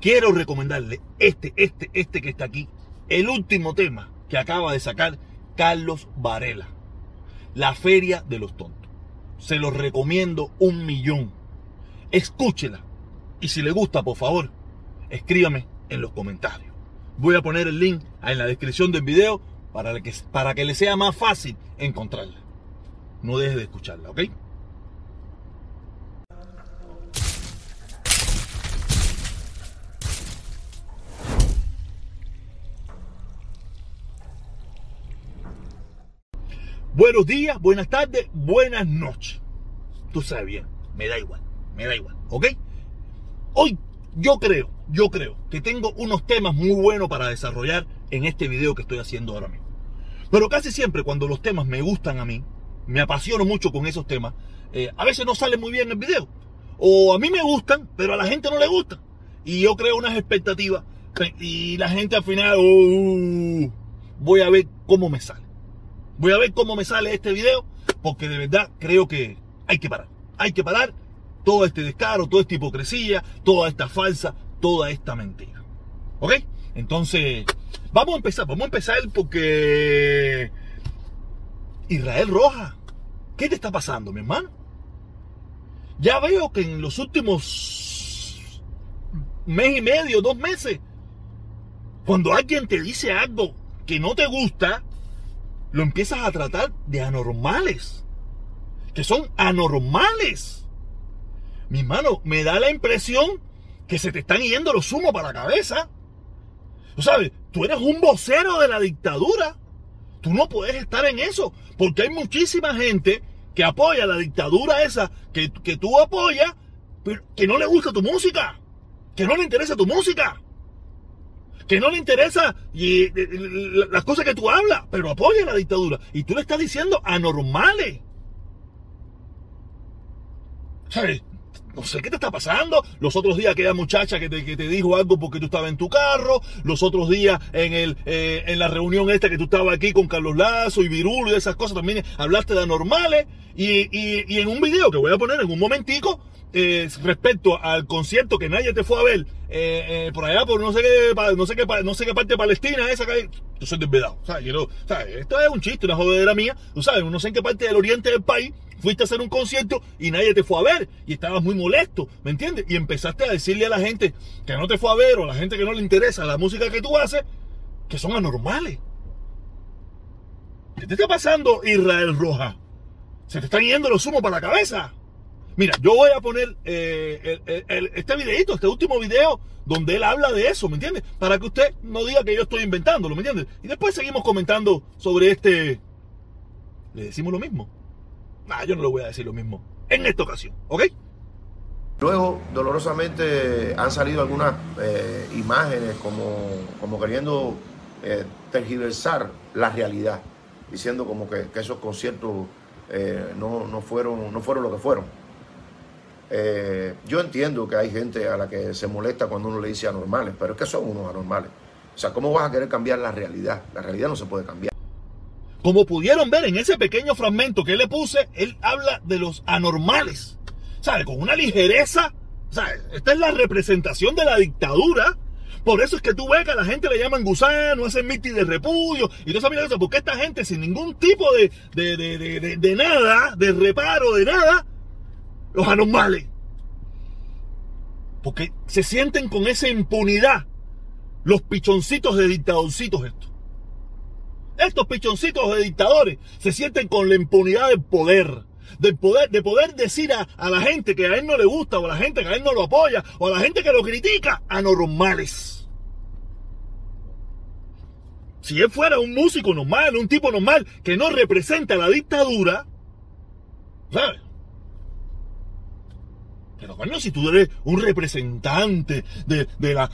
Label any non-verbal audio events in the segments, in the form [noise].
quiero recomendarle este, este, este que está aquí, el último tema que acaba de sacar Carlos Varela, La Feria de los Tontos. Se los recomiendo un millón. Escúchela. Y si le gusta, por favor, escríbame en los comentarios. Voy a poner el link en la descripción del video para que, para que le sea más fácil encontrarla. No deje de escucharla, ¿ok? Buenos días, buenas tardes, buenas noches. Tú sabes bien, me da igual, me da igual, ¿ok? Hoy yo creo, yo creo que tengo unos temas muy buenos para desarrollar en este video que estoy haciendo ahora mismo. Pero casi siempre cuando los temas me gustan a mí, me apasiono mucho con esos temas, eh, a veces no sale muy bien el video. O a mí me gustan, pero a la gente no le gustan. Y yo creo unas expectativas y la gente al final, uh, voy a ver cómo me sale. Voy a ver cómo me sale este video, porque de verdad creo que hay que parar. Hay que parar todo este descaro, toda esta hipocresía, toda esta falsa, toda esta mentira. ¿Ok? Entonces, vamos a empezar, vamos a empezar porque Israel Roja, ¿qué te está pasando, mi hermano? Ya veo que en los últimos mes y medio, dos meses, cuando alguien te dice algo que no te gusta, lo empiezas a tratar de anormales. Que son anormales. Mi hermano, me da la impresión que se te están yendo los humos para la cabeza. Tú sabes, tú eres un vocero de la dictadura. Tú no puedes estar en eso. Porque hay muchísima gente que apoya la dictadura esa que, que tú apoyas, pero que no le gusta tu música. Que no le interesa tu música que no le interesa y, eh, las cosas que tú hablas, pero apoya la dictadura. Y tú le estás diciendo anormales. ¿Sabes? No sé qué te está pasando. Los otros días aquella muchacha que te, que te dijo algo porque tú estabas en tu carro. Los otros días en, el, eh, en la reunión esta que tú estabas aquí con Carlos Lazo y Virulo y esas cosas también hablaste de anormales. Y, y, y en un video que voy a poner en un momentico, eh, respecto al concierto que nadie te fue a ver eh, eh, por allá por no sé qué no sé qué no sé qué parte de Palestina esa que tú soy desvedado ¿sabes? esto es un chiste una jodedera mía tú sabes no sé en qué parte del oriente del país fuiste a hacer un concierto y nadie te fue a ver y estabas muy molesto ¿me entiendes? y empezaste a decirle a la gente que no te fue a ver o a la gente que no le interesa la música que tú haces que son anormales ¿qué te está pasando Israel Roja? se te están yendo los humos para la cabeza Mira, yo voy a poner eh, este videito, este último video, donde él habla de eso, ¿me entiendes? Para que usted no diga que yo estoy inventándolo, ¿me entiendes? Y después seguimos comentando sobre este... ¿Le decimos lo mismo? Nah, yo no le voy a decir lo mismo en esta ocasión, ¿ok? Luego, dolorosamente, han salido algunas eh, imágenes como, como queriendo eh, tergiversar la realidad, diciendo como que, esos conciertos no, no, fueron, no fueron lo que fueron. Eh, yo entiendo que hay gente a la que se molesta cuando uno le dice anormales, pero es que son unos anormales. O sea, ¿cómo vas a querer cambiar la realidad? La realidad no se puede cambiar. Como pudieron ver en ese pequeño fragmento que le puse, él habla de los anormales. ¿Sabe? Con una ligereza. ¿Sabe? Esta es la representación de la dictadura. Por eso es que tú ves que a la gente le llaman gusano, hacen mitin de repudio. Y tú sabes eso, porque esta gente sin ningún tipo de, de, de, de nada, de reparo, de nada, los anormales. Porque se sienten con esa impunidad los pichoncitos de dictadorcitos estos. Estos pichoncitos de dictadores se sienten con la impunidad del poder. Del poder, de poder decir a, a, la gente que a él no le gusta, o a la gente que a él no lo apoya, o a la gente que lo critica, anormales. Si él fuera un músico normal, un tipo normal, que no representa la dictadura, ¿sabes? Pero bueno, si tú eres un representante de, de, la,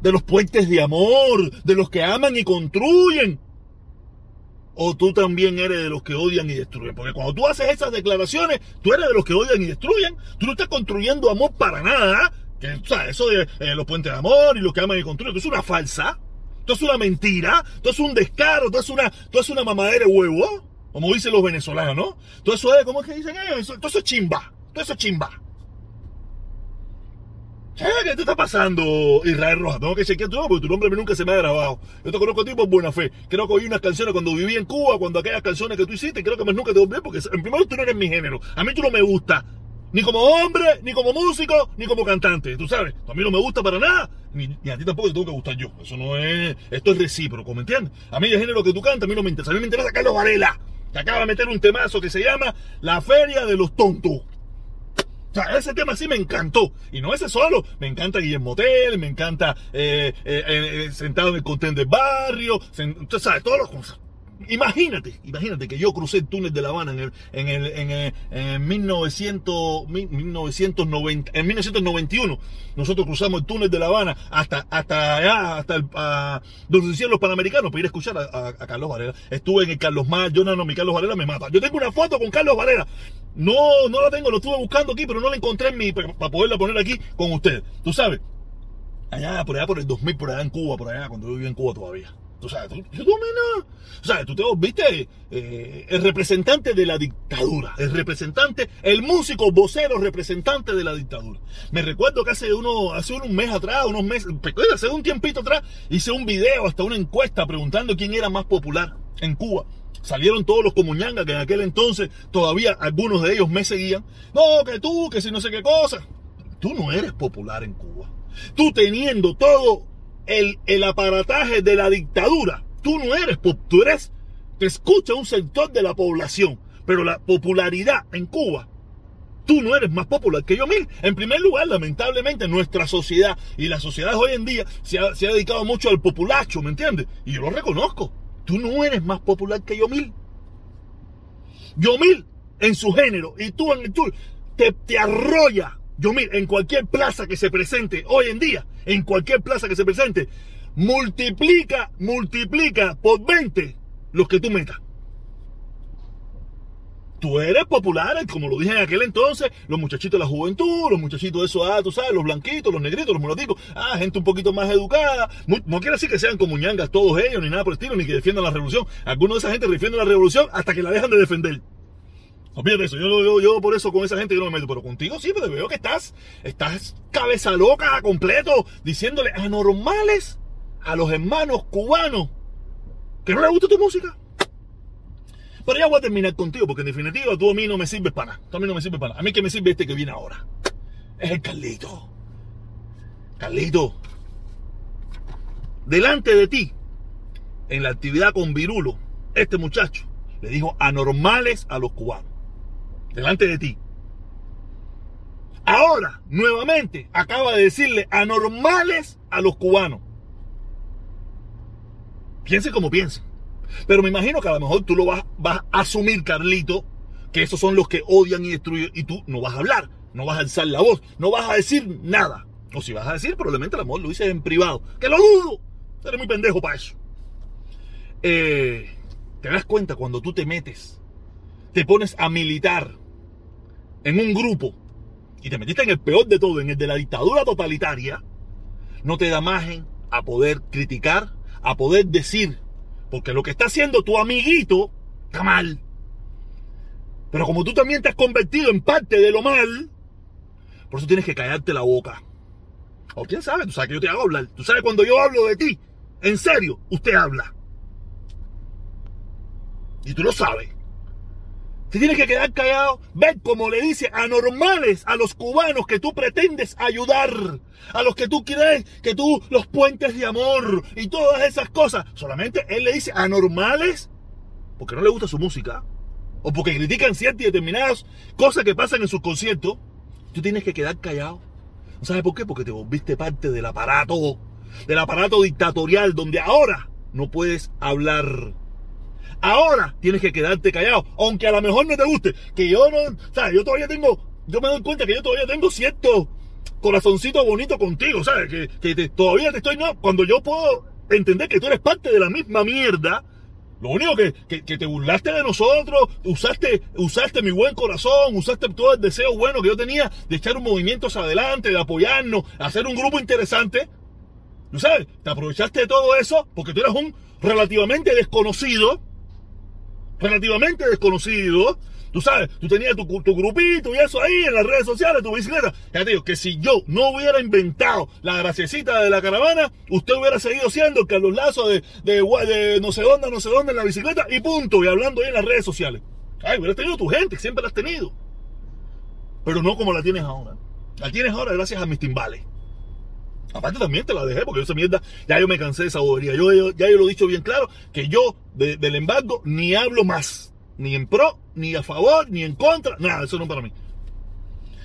de los puentes de amor, de los que aman y construyen, o tú también eres de los que odian y destruyen. Porque cuando tú haces esas declaraciones, tú eres de los que odian y destruyen. Tú no estás construyendo amor para nada. O sea, eso de eh, los puentes de amor y los que aman y construyen, eso es una falsa. Esto es una mentira. Esto es un descaro. Esto es una, esto es una mamadera de huevo. Como dicen los venezolanos, ¿no? Todo eso es, ¿cómo es que dicen? Eso, todo eso es chimba. Todo eso es chimba. ¿Qué te está pasando, Israel Rojas? Tengo que chequear tu nombre porque tu nombre nunca se me ha grabado. Yo te conozco a ti por buena fe. Creo que oí unas canciones cuando viví en Cuba, cuando aquellas canciones que tú hiciste, creo que más nunca te olvidé porque en primer lugar tú no eres mi género. A mí tú no me gusta. Ni como hombre, ni como músico, ni como cantante. Tú sabes, a mí no me gusta para nada. Ni, a ti tampoco te tengo que gustar yo. Eso no es. Esto es recíproco, ¿me entiendes? A mí el género que tú cantas, a mí no me interesa. A mí me interesa Carlos Varela, que acaba de meter un temazo que se llama La Feria de los Tontos. O sea, ese tema sí me encantó. Y no ese solo. Me encanta Guillermo Tell, me encanta eh, eh, eh, Sentado en el Contén del Barrio. Usted sabe, todas las cosas. Imagínate, imagínate que yo crucé el túnel de La Habana en el, en el, en el, en 1900, 1990, en 1991. Nosotros cruzamos el túnel de La Habana hasta, hasta allá, hasta el, donde se los panamericanos para ir a escuchar a, Carlos Varela. Estuve en el Carlos Mar, yo no, no, mi Carlos Varela me mata. Yo tengo una foto con Carlos Varela. No, no la tengo, lo estuve buscando aquí, pero no la encontré en mi, para poderla poner aquí con ustedes. Tú sabes, allá, por allá, por el 2000, por allá en Cuba, por allá, cuando yo vivía en Cuba todavía. Tú sabes, tú, tú, o sea, tú te viste eh, el representante de la dictadura, el representante, el músico vocero representante de la dictadura. Me recuerdo que hace uno, hace un mes atrás, unos meses, hace un tiempito atrás, hice un video, hasta una encuesta preguntando quién era más popular en Cuba. Salieron todos los comuñangas que en aquel entonces todavía algunos de ellos me seguían. No, que tú, que si no sé qué cosa. Tú no eres popular en Cuba. Tú teniendo todo el, el aparataje de la dictadura. Tú no eres, tú eres, te escucha un sector de la población, pero la popularidad en Cuba, tú no eres más popular que yo mil. En primer lugar, lamentablemente, nuestra sociedad y la sociedad hoy en día se ha, se ha dedicado mucho al populacho, ¿me entiendes? Y yo lo reconozco. Tú no eres más popular que yo mil. Yo mil en su género y tú en el tuyo te, te arrolla yo mira, en cualquier plaza que se presente hoy en día, en cualquier plaza que se presente, multiplica, multiplica por 20 los que tú metas. Tú eres popular, como lo dije en aquel entonces, los muchachitos de la juventud, los muchachitos de eso, ah, tú sabes, los blanquitos, los negritos, los mulaticos, ah, gente un poquito más educada. No, quiere decir que sean como ñangas todos ellos, ni nada por el estilo, ni que defiendan la revolución. Algunos de esa gente defienden la revolución hasta que la dejan de defender. Olvídate eso, yo, por eso con esa gente yo no me meto, pero contigo sí, pero veo que estás, estás cabeza loca completo, diciéndole anormales a los hermanos cubanos que no les gusta tu música. Pero ya voy a terminar contigo, porque en definitiva tú a mí no me sirves para nada. Tú a mí no me sirves para nada. A mí que me sirve este que viene ahora. Es el Carlito. Carlito. Delante de ti, en la actividad con Virulo, este muchacho le dijo anormales a los cubanos delante de ti. Ahora, nuevamente, acaba de decirle anormales a los cubanos. Piense como piense. Pero me imagino que a lo mejor tú lo vas, vas a asumir, Carlito, que esos son los que odian y destruyen, y tú no vas a hablar, no vas a alzar la voz, no vas a decir nada. O si vas a decir, probablemente a lo mejor lo dices en privado. Que lo dudo. Eres muy pendejo para eso. Eh, te das cuenta cuando tú te metes, te pones a militar en un grupo y te metiste en el peor de todo, en el de la dictadura totalitaria, no te da margen a poder criticar, a poder decir, porque lo que está haciendo tu amiguito está mal. Pero como tú también te has convertido en parte de lo mal, por eso tienes que callarte la boca. O quién sabe, tú sabes que yo te hago hablar. Tú sabes cuando yo hablo de ti, en serio, usted habla. Y tú lo sabes. Te tienes que quedar callado. Ver como le dice anormales a los cubanos que tú pretendes ayudar. A los que tú crees que tú los puentes de amor y todas esas cosas. Solamente él le dice anormales porque no le gusta su música. O porque critican ciertas y determinadas cosas que pasan en sus conciertos. Tú tienes que quedar callado. ¿No sabes por qué? Porque te volviste parte del aparato. Del aparato dictatorial donde ahora no puedes hablar Ahora tienes que quedarte callado, aunque a lo mejor no te guste. Que yo no, ¿sabes? Yo todavía tengo, yo me doy cuenta que yo todavía tengo cierto corazoncito bonito contigo, ¿sabes? Que, todavía te estoy, no, cuando yo puedo entender que tú eres parte de la misma mierda, lo único que, que, te burlaste de nosotros, usaste, usaste mi buen corazón, usaste todo el deseo bueno que yo tenía de echar un movimiento hacia adelante, de apoyarnos, hacer un grupo interesante. ¿No sabes? Te aprovechaste de todo eso porque tú eres un relativamente desconocido relativamente desconocido, Tú sabes, tú tenías tu, grupito y eso ahí en las redes sociales, tu bicicleta. Ya te digo, que si yo no hubiera inventado la graciecita de la caravana, usted hubiera seguido siendo el Carlos Lazo de, de, de, no sé dónde, no sé dónde en la bicicleta y punto. Y hablando ahí en las redes sociales. Ay, hubieras tenido tu gente, siempre la has tenido. Pero no como la tienes ahora. La tienes ahora gracias a mis timbales. Aparte también te la dejé porque esa mierda, ya yo me cansé de esa bobería. Yo, ya yo lo he dicho bien claro, que yo del embargo ni hablo más. Ni en pro, ni a favor, ni en contra. Nada, eso no para mí.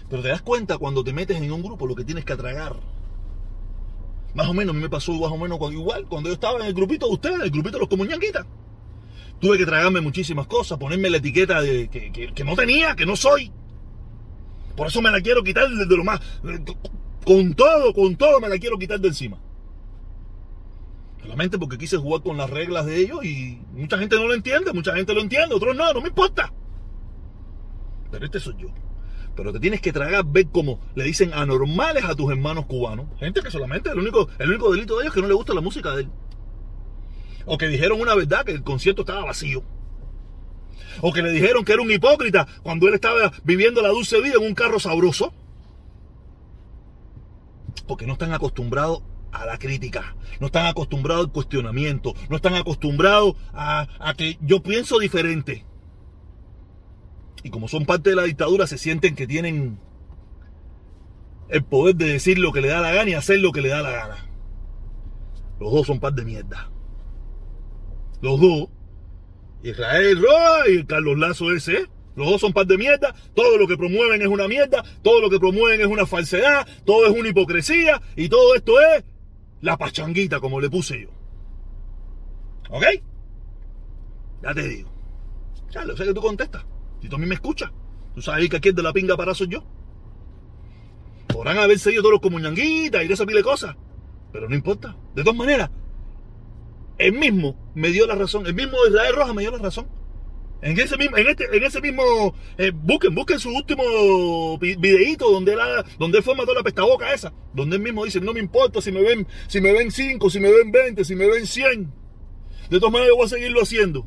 Pero te das cuenta cuando te metes en un grupo lo que tienes que atragar. Más o menos, a mí me pasó más o menos igual cuando yo estaba en el grupito de ustedes, el grupito de los comuñanquitas. Tuve que tragarme muchísimas cosas, ponerme la etiqueta de que, que, no tenía, que no soy. Por eso me la quiero quitar desde lo más. Con todo, con todo me la quiero quitar de encima. Solamente porque quise jugar con las reglas de ellos y mucha gente no lo entiende, mucha gente lo entiende, otros no, no me importa. Pero este soy yo. Pero te tienes que tragar, ver cómo le dicen anormales a tus hermanos cubanos. Gente que solamente el único, el único delito de ellos es que no le gusta la música de él. O que dijeron una verdad que el concierto estaba vacío. O que le dijeron que era un hipócrita cuando él estaba viviendo la dulce vida en un carro sabroso. Porque no están acostumbrados a la crítica, no están acostumbrados al cuestionamiento, no están acostumbrados a, que yo pienso diferente. Y como son parte de la dictadura, se sienten que tienen el poder de decir lo que le da la gana y hacer lo que le da la gana. Los dos son parte de mierda. Los dos. Israel Roa y Carlos Lazo ese. Los dos son par de mierda, todo lo que promueven es una mierda, todo lo que promueven es una falsedad, todo es una hipocresía y todo esto es la pachanguita, como le puse yo. ¿Ok? Ya te digo. Ya lo sé que tú contestas. Si tú a mí me escuchas, tú sabes que aquí es de la pinga para soy yo. Podrán haber seguido todos los comuñanguitas y de esa pile de cosas. Pero no importa. De todas maneras, el mismo me dio la razón. El mismo Israel Roja me dio la razón. En ese mismo, en este, en ese mismo, eh, busquen, busquen su último videíto donde él, donde él forma toda la pestaboca esa, donde él mismo dice, no me importa si me ven, si me ven 5, si me ven 20, si me ven 100. De todas maneras yo voy a seguirlo haciendo.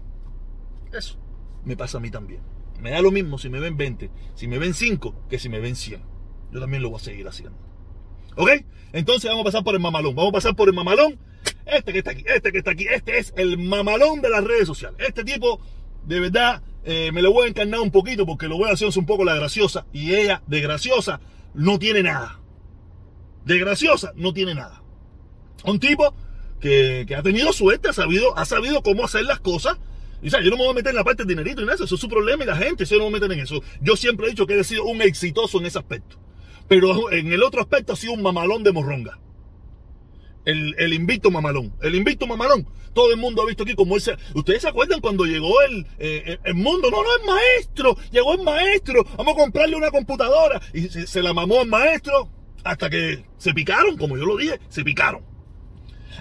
Eso me pasa a mí también. Me da lo mismo si me ven 20, si me ven 5, que si me ven 100. Yo también lo voy a seguir haciendo. ¿Ok? Entonces vamos a pasar por el mamalón. Vamos a pasar por el mamalón. Este que está aquí, este que está aquí. Este es el mamalón de las redes sociales. Este tipo de verdad eh, me lo voy a encarnar un poquito porque lo voy a hacer un poco la graciosa y ella de graciosa no tiene nada. De graciosa no tiene nada. Un tipo que, ha tenido suerte, ha sabido, ha sabido cómo hacer las cosas. Y, sea, yo no me voy a meter en la parte del dinerito y en eso, eso es su problema y la gente, yo no me voy a meter en eso. Yo siempre he dicho que he sido un exitoso en ese aspecto. Pero en el otro aspecto ha sido un mamalón de morronga. El, el invicto mamalón. El invicto mamalón. Todo el mundo ha visto aquí como ese. ¿Ustedes se acuerdan cuando llegó el, eh, el mundo? No, no, es maestro. Llegó el maestro. Vamos a comprarle una computadora. Y se, la mamó al maestro hasta que se picaron, como yo lo dije, se picaron.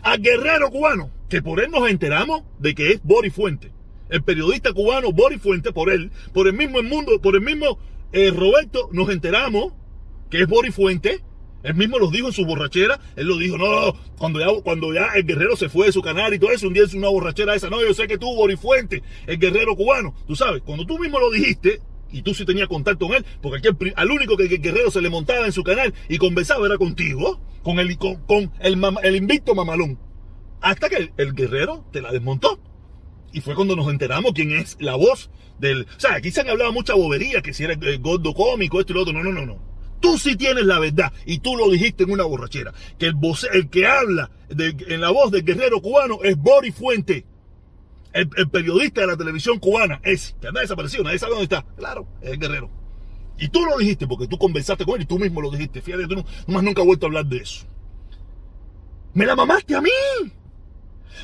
A Guerrero cubano, que por él nos enteramos de que es Boris Fuente. El periodista cubano Boris Fuente, por él, por el mismo mundo, por el mismo eh, Roberto, nos enteramos que es Boris Fuente él mismo lo dijo en su borrachera. Él lo dijo, no, cuando ya, cuando ya el guerrero se fue de su canal y todo eso, un día es una borrachera esa. No, yo sé que tú, Borifuente, el guerrero cubano. Tú sabes, cuando tú mismo lo dijiste, y tú sí tenías contacto con él, porque al único que el guerrero se le montaba en su canal y conversaba era contigo, con el, con, el, invicto mamalón. Hasta que el, guerrero te la desmontó. Y fue cuando nos enteramos quién es la voz del. O sea, aquí se han hablado mucha bobería, que si era el gordo cómico, esto y lo otro. No, no, no, no. Tú sí tienes la verdad y tú lo dijiste en una borrachera. Que el, que habla en la voz del guerrero cubano es Boris Fuente. El, periodista de la televisión cubana es, que anda desaparecido, nadie sabe dónde está. Claro, es el guerrero. Y tú lo dijiste porque tú conversaste con él y tú mismo lo dijiste. Fíjate, tú no, más nunca has vuelto a hablar de eso. Me la mamaste a mí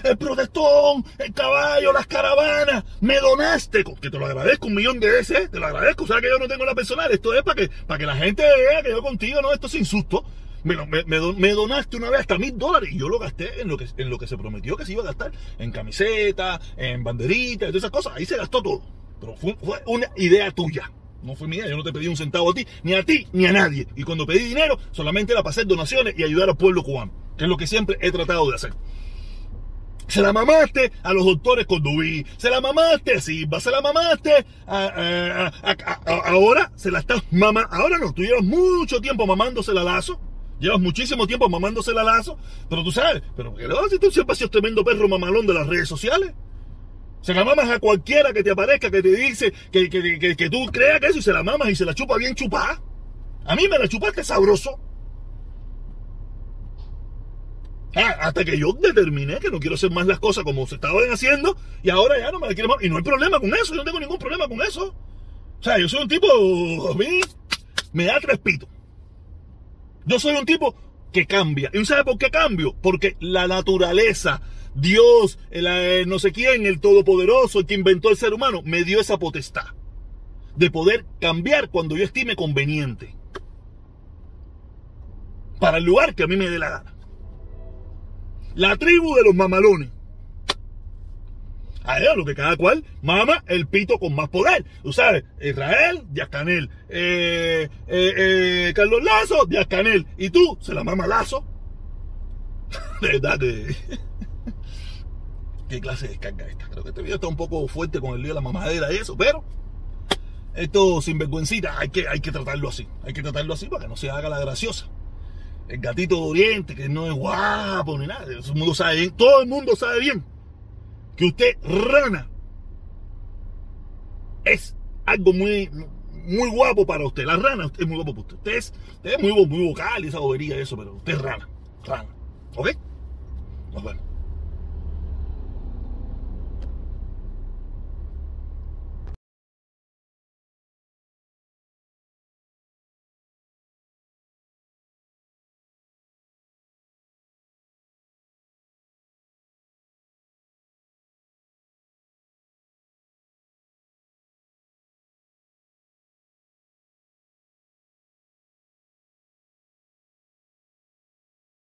el protestón, el caballo, las caravanas, me donaste, que te lo agradezco un millón de veces, te lo agradezco, o sea que yo no tengo la personal, esto es para que, para que la gente vea que yo contigo, no, esto es insusto. Me, donaste una vez hasta mil dólares y yo lo gasté en lo, que, en lo que se prometió que se iba a gastar, en camiseta, en banderitas, todas esas cosas, ahí se gastó todo. Pero fue, fue una idea tuya. No fue mía, yo no te pedí un centavo a ti, ni a ti, ni a nadie. Y cuando pedí dinero, solamente era para hacer donaciones y ayudar al pueblo cubano, que es lo que siempre he tratado de hacer. Se la mamaste a los doctores con Dubí, se la mamaste a Silva, se la mamaste a, ahora se la estás mamando, ahora no, tú llevas mucho tiempo mamándosela a Lazo, llevas muchísimo tiempo mamándosela a Lazo, pero tú sabes, pero si tú siempre has sido tremendo perro mamalón de las redes sociales. Se la mamas a cualquiera que te aparezca, que te dice que, que, tú creas que eso y se la mamas y se la chupa bien chupada. A mí me la chupaste sabroso. Ah, hasta que yo determiné que no quiero hacer más las cosas como se estaban haciendo y ahora ya no me la quiero más. Y no hay problema con eso, yo no tengo ningún problema con eso. O sea, yo soy un tipo, a mí me da trespito. Yo soy un tipo que cambia. ¿Y sabe por qué cambio? Porque la naturaleza, Dios, el, no sé quién, el Todopoderoso, el que inventó el ser humano, me dio esa potestad de poder cambiar cuando yo estime conveniente. Para el lugar que a mí me dé la gana. La tribu de los mamalones. A lo que cada cual mama el pito con más poder. Tú sabes, Israel, Díaz. Eh, eh, eh, Carlos Lazo, Díaz. Y tú, se la mama Lazo. [laughs] de verdad que... [laughs] ¿Qué clase de descarga esta? Creo que este video está un poco fuerte con el lío de la mamadera y eso, pero esto sinvergüencita hay que, hay que tratarlo así. Hay que tratarlo así para que no se haga la graciosa el gatito de Oriente, que no es guapo ni nada. Todo el mundo sabe bien, que usted, rana, es algo muy, muy guapo para usted. La rana es muy guapo para usted. Usted es, usted es muy, muy vocal y esa bobería y eso, pero usted es rana. Rana. ¿Ok? Pues bueno.